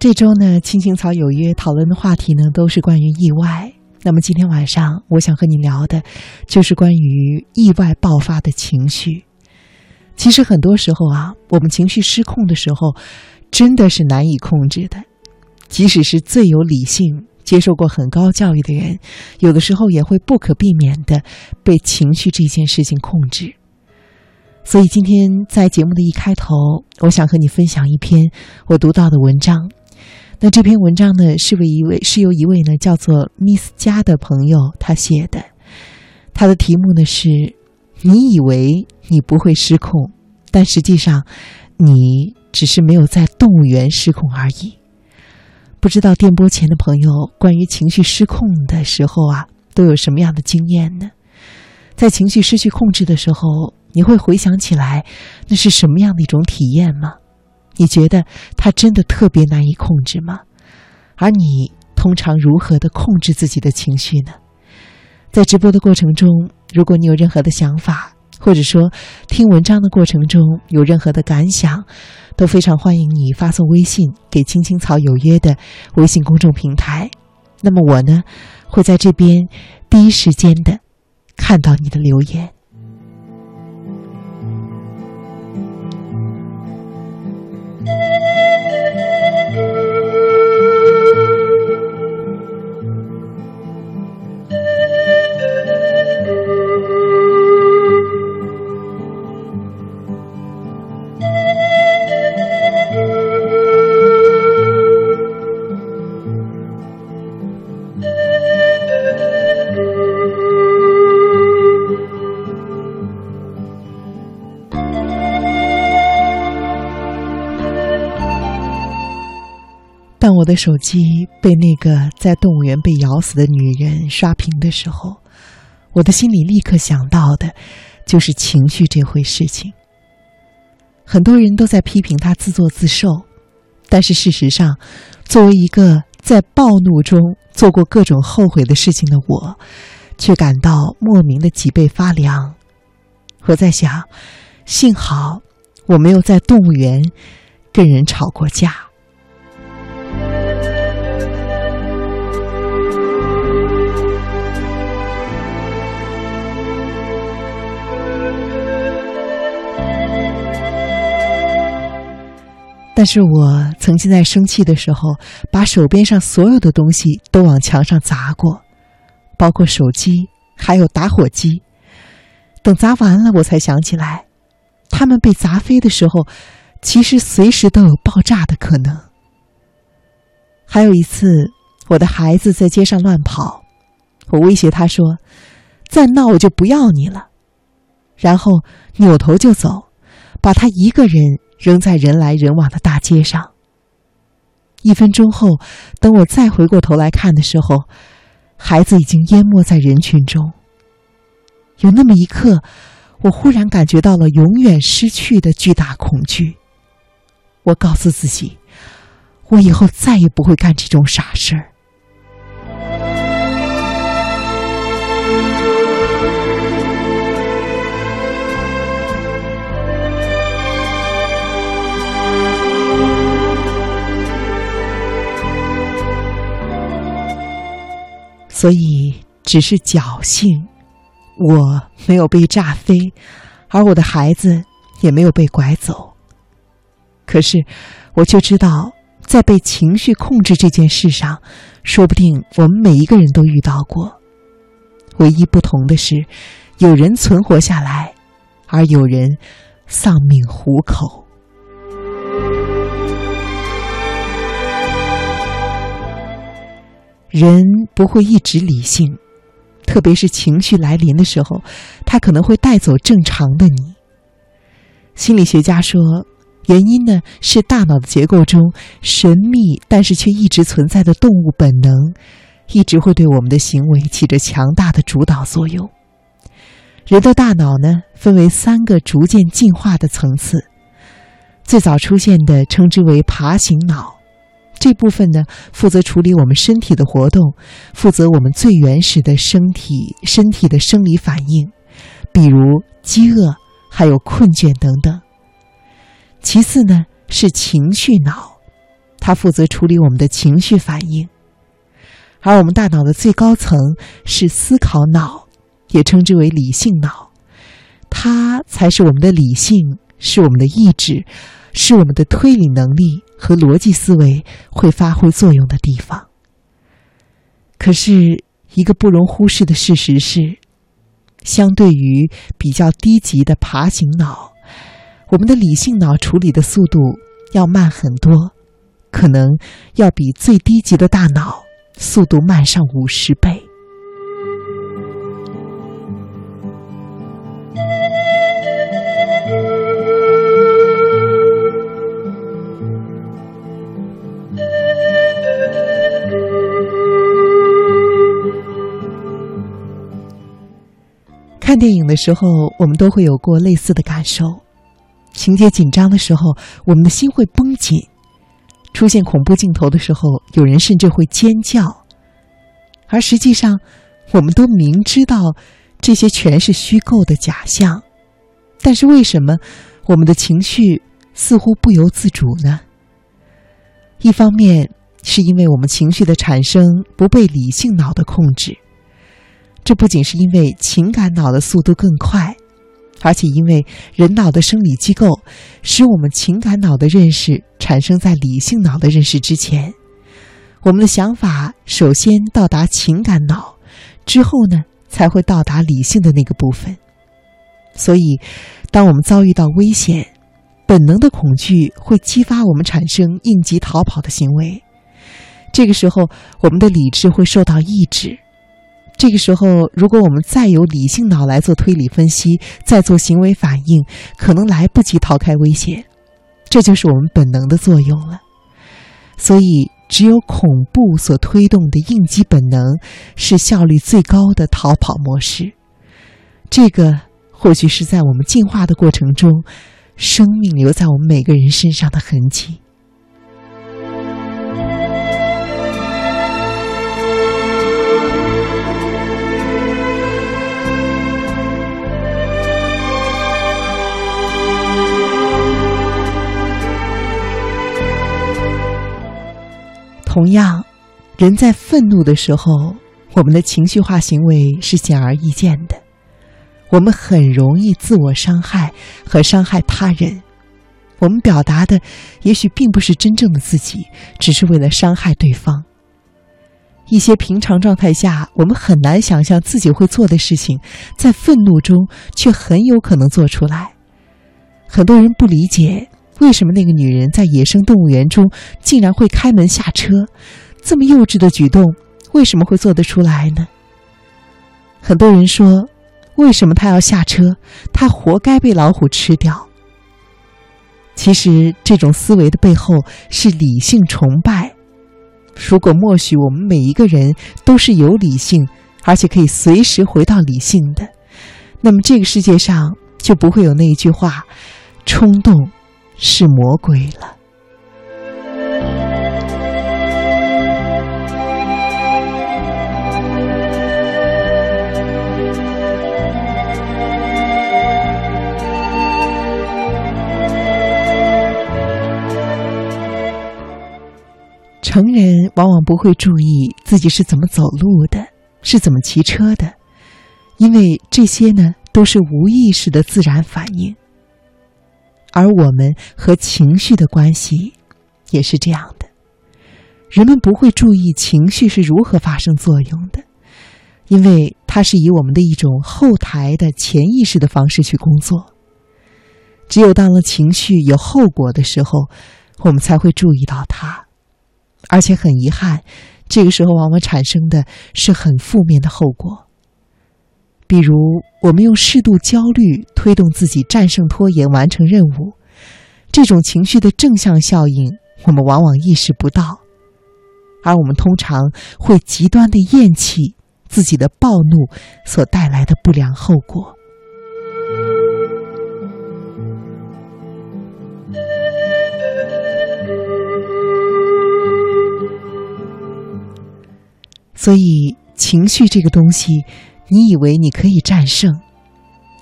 这周呢，青青草有约讨论的话题呢，都是关于意外，那么今天晚上我想和你聊的就是关于意外爆发的情绪。其实很多时候啊，我们情绪失控的时候真的是难以控制的，即使是最有理性，接受过很高教育的人，有的时候也会不可避免的被情绪这件事情控制。所以今天在节目的一开头，我想和你分享一篇我读到的文章。那这篇文章呢是为一位是由一位呢叫做 miss 家的朋友他写的。他的题目呢是你以为你不会失控但实际上你只是没有在动物园失控而已不知道电波前的朋友关于情绪失控的时候啊都有什么样的经验呢？在情绪失去控制的时候你会回想起来那是什么样的一种体验吗？你觉得他真的特别难以控制吗？而你通常如何的控制自己的情绪呢？在直播的过程中如果你有任何的想法或者说听文章的过程中有任何的感想都非常欢迎你发送微信给青青草有约的微信公众平台。那么我呢会在这边第一时间的看到你的留言。我的手机被那个在动物园被咬死的女人刷屏的时候我的心里立刻想到的就是情绪这回事情。很多人都在批评他自作自受但是事实上作为一个在暴怒中做过各种后悔的事情的我却感到莫名的脊背发凉。我在想幸好我没有在动物园跟人吵过架。但是我曾经在生气的时候，把手边上所有的东西都往墙上砸过，包括手机，还有打火机，等砸完了我才想起来，他们被砸飞的时候，其实随时都有爆炸的可能。还有一次我的孩子在街上乱跑，我威胁他说再闹我就不要你了，然后扭头就走，把他一个人。扔在人来人往的大街上。一分钟后等我再回过头来看的时候孩子已经淹没在人群中。有那么一刻我忽然感觉到了永远失去的巨大恐惧。我告诉自己我以后再也不会干这种傻事儿。所以只是侥幸，我没有被炸飞，而我的孩子也没有被拐走。可是我却知道，在被情绪控制这件事上，说不定我们每一个人都遇到过，唯一不同的是，有人存活下来，而有人丧命虎口。人不会一直理性特别是情绪来临的时候他可能会带走正常的你。心理学家说原因呢是大脑的结构中神秘但是却一直存在的动物本能一直会对我们的行为起着强大的主导作用。人的大脑呢分为三个逐渐进化的层次最早出现的称之为爬行脑。这部分呢负责处理我们身体的活动负责我们最原始的身体身体的生理反应比如饥饿还有困倦等等。其次呢是情绪脑它负责处理我们的情绪反应。而我们大脑的最高层是思考脑也称之为理性脑它才是我们的理性是我们的意志是我们的推理能力和逻辑思维会发挥作用的地方。可是，一个不容忽视的事实是，相对于比较低级的爬行脑，我们的理性脑处理的速度要慢很多，可能要比最低级的大脑。速度慢上五十倍。看电影的时候，我们都会有过类似的感受：情节紧张的时候，我们的心会绷紧。出现恐怖镜头的时候，有人甚至会尖叫，而实际上，我们都明知道这些全是虚构的假象，但是为什么我们的情绪似乎不由自主呢？一方面是因为我们情绪的产生不被理性脑的控制，这不仅是因为情感脑的速度更快。而且，因为人脑的生理机构使我们情感脑的认识产生在理性脑的认识之前，我们的想法首先到达情感脑，之后呢才会到达理性的那个部分。所以，当我们遭遇到危险，本能的恐惧会激发我们产生应急逃跑的行为。这个时候，我们的理智会受到抑制。这个时候，如果我们再由理性脑来做推理分析，再做行为反应，可能来不及逃开危险，这就是我们本能的作用了。所以，只有恐怖所推动的应激本能是效率最高的逃跑模式。这个或许是在我们进化的过程中，生命留在我们每个人身上的痕迹。同样，人在愤怒的时候，我们的情绪化行为是显而易见的。我们很容易自我伤害和伤害他人。我们表达的也许并不是真正的自己，只是为了伤害对方。一些平常状态下我们很难想象自己会做的事情，在愤怒中却很有可能做出来。很多人不理解。为什么那个女人在野生动物园中竟然会开门下车？这么幼稚的举动，为什么会做得出来呢？很多人说，为什么她要下车？她活该被老虎吃掉。其实，这种思维的背后是理性崇拜。如果默许我们每一个人都是有理性，而且可以随时回到理性的，那么这个世界上就不会有那一句话：冲动。是魔鬼了。成人往往不会注意自己是怎么走路的，是怎么骑车的，因为这些呢都是无意识的自然反应。而我们和情绪的关系也是这样的，人们不会注意情绪是如何发生作用的，因为它是以我们的一种后台的潜意识的方式去工作。只有当了情绪有后果的时候，我们才会注意到它，而且很遗憾，这个时候往往产生的是很负面的后果。比如，我们用适度焦虑推动自己战胜拖延、完成任务，这种情绪的正向效应，我们往往意识不到，而我们通常会极端的厌弃自己的暴怒所带来的不良后果。所以，情绪这个东西。你以为你可以战胜，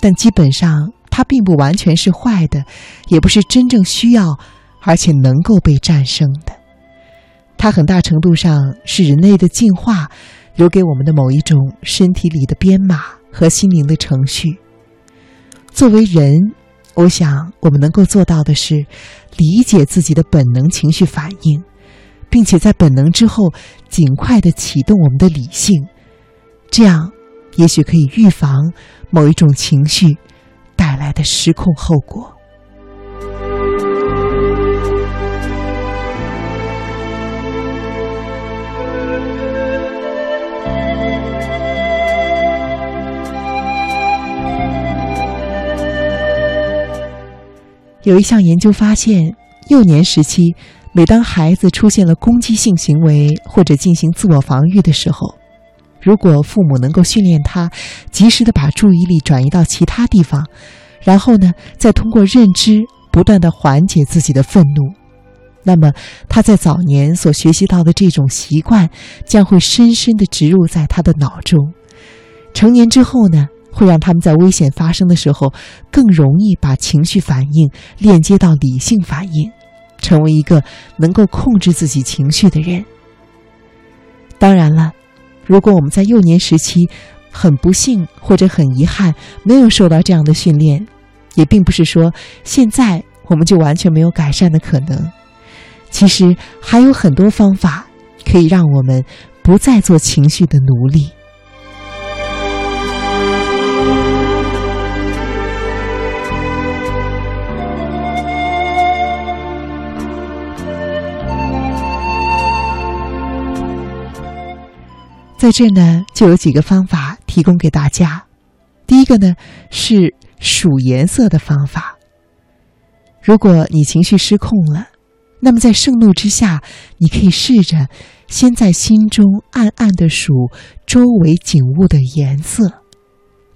但基本上它并不完全是坏的，也不是真正需要而且能够被战胜的。它很大程度上是人类的进化留给我们的某一种身体里的编码和心灵的程序。作为人，我想我们能够做到的是理解自己的本能情绪反应，并且在本能之后尽快的启动我们的理性，这样也许可以预防某一种情绪带来的失控后果。有一项研究发现，幼年时期，每当孩子出现了攻击性行为或者进行自我防御的时候，如果父母能够训练他及时的把注意力转移到其他地方，然后呢，再通过认知不断的缓解自己的愤怒，那么他在早年所学习到的这种习惯将会深深的植入在他的脑中。成年之后呢？会让他们在危险发生的时候更容易把情绪反应链接到理性反应，成为一个能够控制自己情绪的人。当然了，如果我们在幼年时期很不幸或者很遗憾没有受到这样的训练，也并不是说现在我们就完全没有改善的可能。其实还有很多方法可以让我们不再做情绪的奴隶。在这呢，就有几个方法提供给大家。第一个呢是数颜色的方法。如果你情绪失控了，那么在盛怒之下，你可以试着先在心中暗暗的数周围景物的颜色。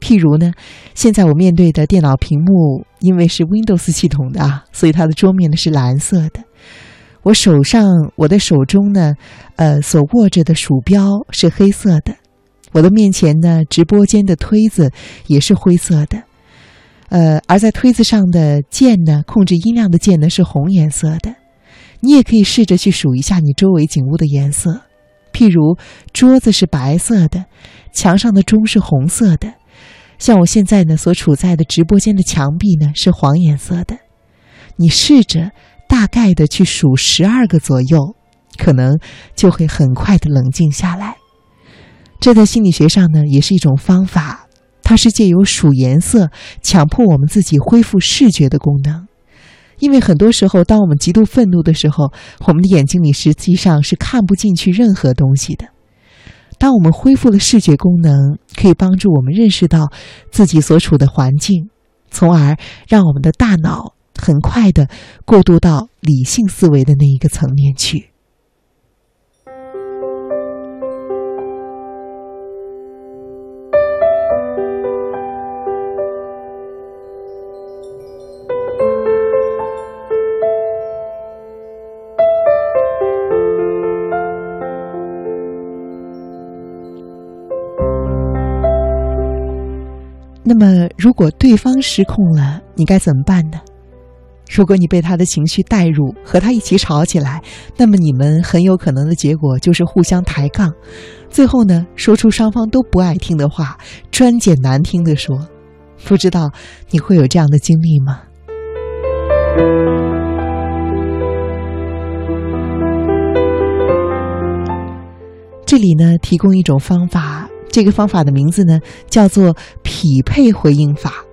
譬如呢，现在我面对的电脑屏幕，因为是 Windows 系统的，所以它的桌面呢是蓝色的。我手上，我的手中呢，呃，所握着的鼠标是黑色的。我的面前呢，直播间的推子也是灰色的。呃，而在推子上的键呢，控制音量的键呢是红颜色的。你也可以试着去数一下你周围景物的颜色，譬如桌子是白色的，墙上的钟是红色的。像我现在呢所处在的直播间的墙壁呢是黄颜色的。你试着。大概的去数十二个左右，可能就会很快的冷静下来。这在心理学上呢也是一种方法，它是借由数颜色强迫我们自己恢复视觉的功能。因为很多时候，当我们极度愤怒的时候，我们的眼睛里实际上是看不进去任何东西的。当我们恢复了视觉功能，可以帮助我们认识到自己所处的环境，从而让我们的大脑。很快的过渡到理性思维的那一个层面去。那么，如果对方失控了，你该怎么办呢？如果你被他的情绪带入，和他一起吵起来，那么你们很有可能的结果就是互相抬杠，最后呢，说出双方都不爱听的话，专捡难听的说。不知道你会有这样的经历吗？这里呢，提供一种方法，这个方法的名字呢，叫做匹配回应法。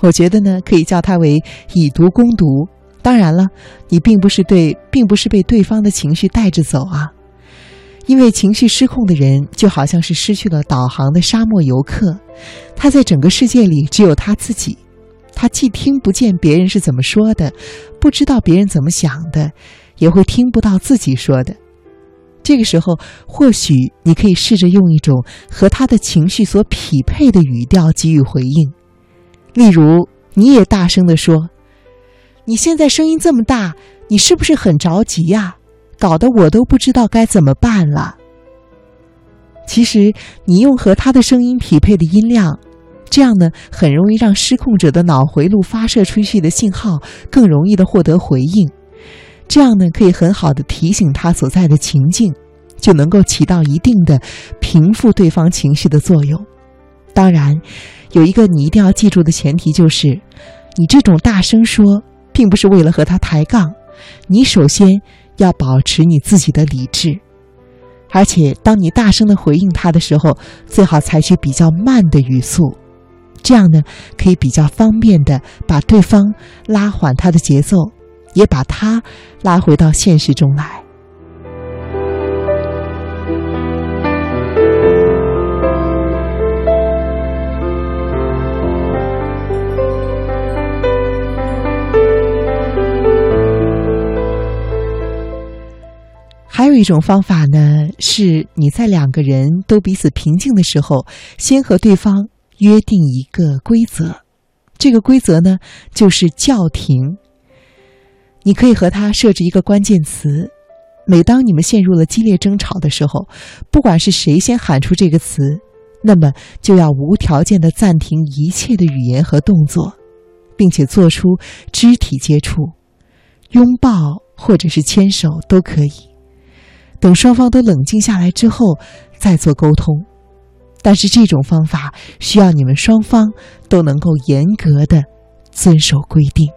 我觉得呢，可以叫它为以毒攻毒。当然了，你并不是对，并不是被对方的情绪带着走啊。因为情绪失控的人就好像是失去了导航的沙漠游客，他在整个世界里只有他自己，他既听不见别人是怎么说的，不知道别人怎么想的，也会听不到自己说的。这个时候，或许你可以试着用一种和他的情绪所匹配的语调给予回应。例如，你也大声地说：“你现在声音这么大，你是不是很着急呀？搞得我都不知道该怎么办了。”其实，你用和他的声音匹配的音量，这样呢，很容易让失控者的脑回路发射出去的信号更容易的获得回应。这样呢可以很好的提醒他所在的情境，就能够起到一定的平复对方情绪的作用。当然，有一个你一定要记住的前提就是，你这种大声说，并不是为了和他抬杠，你首先要保持你自己的理智。而且，当你大声的回应他的时候，最好采取比较慢的语速，这样呢，可以比较方便的把对方拉缓他的节奏，也把他拉回到现实中来。一种方法呢，是你在两个人都彼此平静的时候，先和对方约定一个规则。这个规则呢，就是叫停。你可以和他设置一个关键词，每当你们陷入了激烈争吵的时候，不管是谁先喊出这个词，那么就要无条件的暂停一切的语言和动作，并且做出肢体接触，拥抱或者是牵手都可以。等双方都冷静下来之后，再做沟通。但是这种方法需要你们双方都能够严格的遵守规定。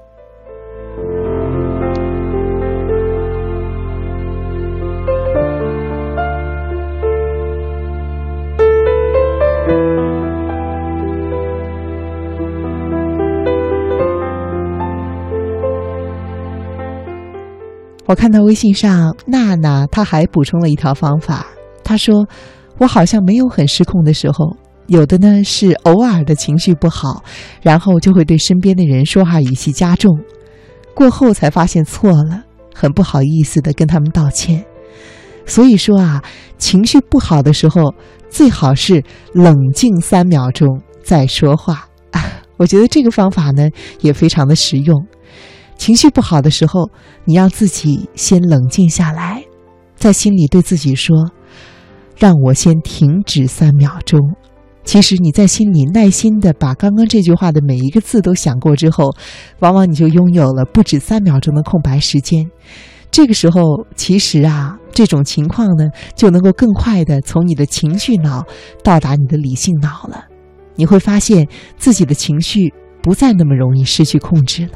我看到微信上娜娜，她还补充了一条方法。她说：“我好像没有很失控的时候，有的呢是偶尔的情绪不好，然后就会对身边的人说话语气加重，过后才发现错了，很不好意思的跟他们道歉。所以说啊，情绪不好的时候，最好是冷静三秒钟再说话。我觉得这个方法呢也非常的实用。”情绪不好的时候，你让自己先冷静下来，在心里对自己说：“让我先停止三秒钟。”其实你在心里耐心的把刚刚这句话的每一个字都想过之后，往往你就拥有了不止三秒钟的空白时间。这个时候，其实啊，这种情况呢，就能够更快的从你的情绪脑到达你的理性脑了。你会发现自己的情绪不再那么容易失去控制了。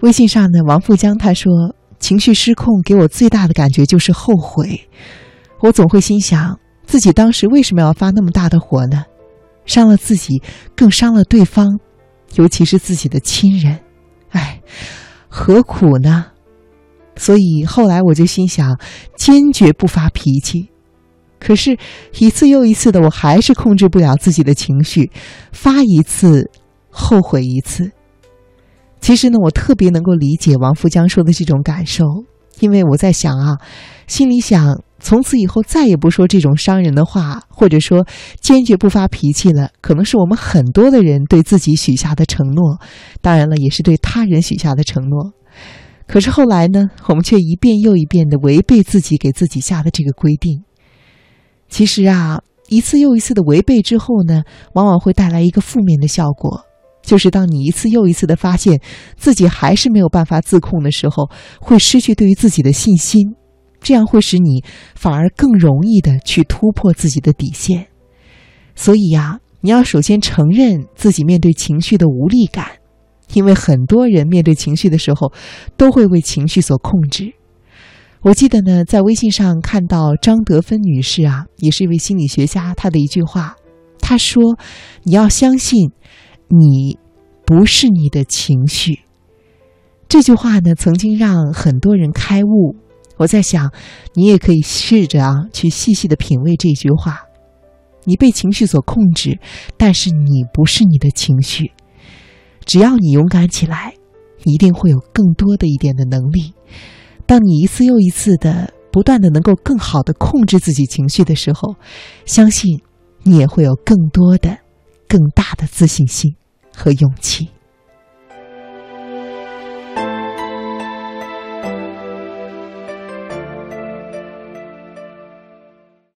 微信上呢，王富江他说：“情绪失控给我最大的感觉就是后悔，我总会心想自己当时为什么要发那么大的火呢？伤了自己，更伤了对方，尤其是自己的亲人，哎，何苦呢？所以后来我就心想，坚决不发脾气。可是，一次又一次的，我还是控制不了自己的情绪，发一次，后悔一次。”其实呢，我特别能够理解王富江说的这种感受，因为我在想啊，心里想从此以后再也不说这种伤人的话，或者说坚决不发脾气了，可能是我们很多的人对自己许下的承诺，当然了，也是对他人许下的承诺。可是后来呢，我们却一遍又一遍的违背自己给自己下的这个规定。其实啊，一次又一次的违背之后呢，往往会带来一个负面的效果。就是当你一次又一次的发现自己还是没有办法自控的时候，会失去对于自己的信心，这样会使你反而更容易的去突破自己的底线。所以呀，你要首先承认自己面对情绪的无力感，因为很多人面对情绪的时候，都会为情绪所控制。我记得呢，在微信上看到张德芬女士啊，也是一位心理学家，她的一句话，她说：“你要相信。”你不是你的情绪。这句话呢，曾经让很多人开悟。我在想，你也可以试着啊，去细细的品味这句话。你被情绪所控制，但是你不是你的情绪。只要你勇敢起来，一定会有更多的一点的能力。当你一次又一次的不断的能够更好的控制自己情绪的时候，相信你也会有更多的。更大的自信心和勇气。